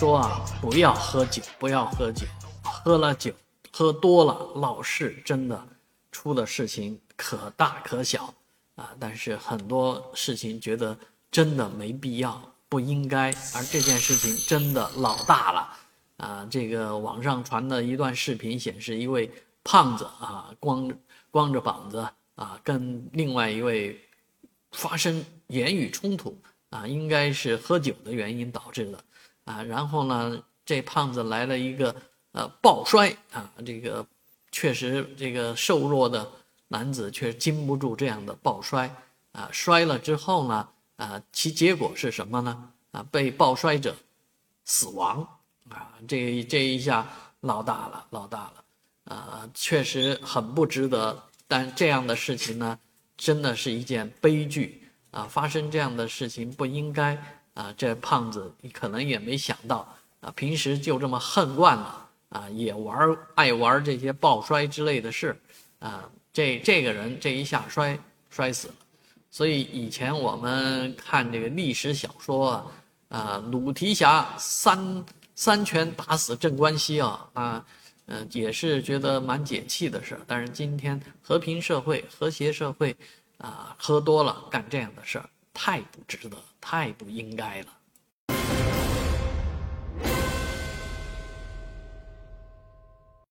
说啊，不要喝酒，不要喝酒，喝了酒喝多了，老是真的出的事情可大可小啊。但是很多事情觉得真的没必要，不应该，而这件事情真的老大了啊。这个网上传的一段视频显示，一位胖子啊，光光着膀子啊，跟另外一位发生言语冲突啊，应该是喝酒的原因导致的。啊，然后呢，这胖子来了一个呃抱摔啊，这个确实这个瘦弱的男子却经不住这样的抱摔啊，摔了之后呢，啊，其结果是什么呢？啊，被抱摔者死亡啊，这这一下闹大了，闹大了啊，确实很不值得。但这样的事情呢，真的是一件悲剧啊，发生这样的事情不应该。啊，这胖子你可能也没想到啊，平时就这么恨惯了啊，也玩爱玩这些抱摔之类的事，啊，这这个人这一下摔摔死了。所以以前我们看这个历史小说啊，啊，鲁提辖三三拳打死镇关西啊，啊，嗯，也是觉得蛮解气的事但是今天和平社会、和谐社会，啊，喝多了干这样的事儿。太不值得，太不应该了。